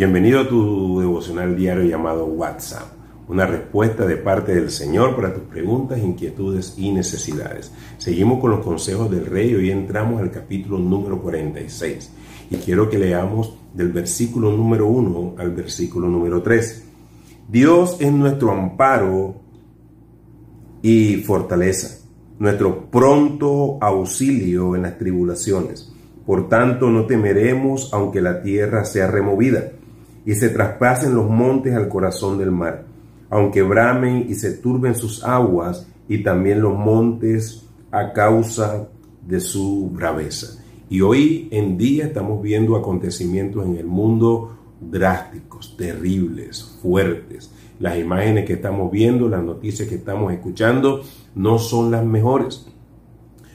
Bienvenido a tu devocional diario llamado WhatsApp, una respuesta de parte del Señor para tus preguntas, inquietudes y necesidades. Seguimos con los consejos del rey y hoy entramos al capítulo número 46 y quiero que leamos del versículo número 1 al versículo número 3. Dios es nuestro amparo y fortaleza, nuestro pronto auxilio en las tribulaciones. Por tanto, no temeremos aunque la tierra sea removida y se traspasen los montes al corazón del mar, aunque bramen y se turben sus aguas y también los montes a causa de su braveza. Y hoy en día estamos viendo acontecimientos en el mundo drásticos, terribles, fuertes. Las imágenes que estamos viendo, las noticias que estamos escuchando, no son las mejores.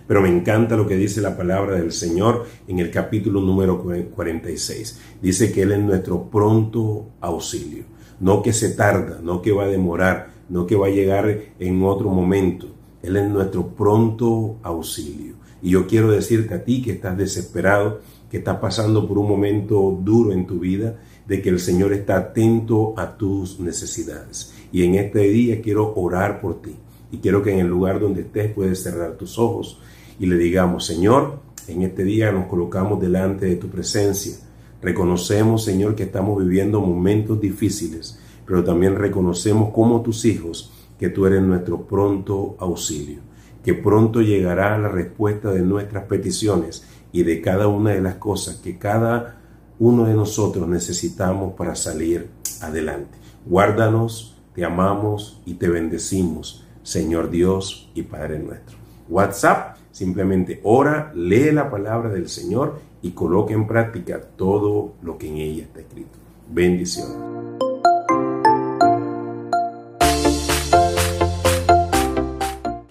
Pero me encanta lo que dice la palabra del Señor en el capítulo número 46. Dice que Él es nuestro pronto auxilio. No que se tarda, no que va a demorar, no que va a llegar en otro momento. Él es nuestro pronto auxilio. Y yo quiero decirte a ti que estás desesperado, que estás pasando por un momento duro en tu vida, de que el Señor está atento a tus necesidades. Y en este día quiero orar por ti. Y quiero que en el lugar donde estés puedes cerrar tus ojos y le digamos, Señor, en este día nos colocamos delante de tu presencia. Reconocemos, Señor, que estamos viviendo momentos difíciles, pero también reconocemos como tus hijos que tú eres nuestro pronto auxilio, que pronto llegará la respuesta de nuestras peticiones y de cada una de las cosas que cada uno de nosotros necesitamos para salir adelante. Guárdanos, te amamos y te bendecimos, Señor Dios y Padre nuestro. WhatsApp, simplemente ora, lee la palabra del Señor y coloque en práctica todo lo que en ella está escrito. Bendiciones.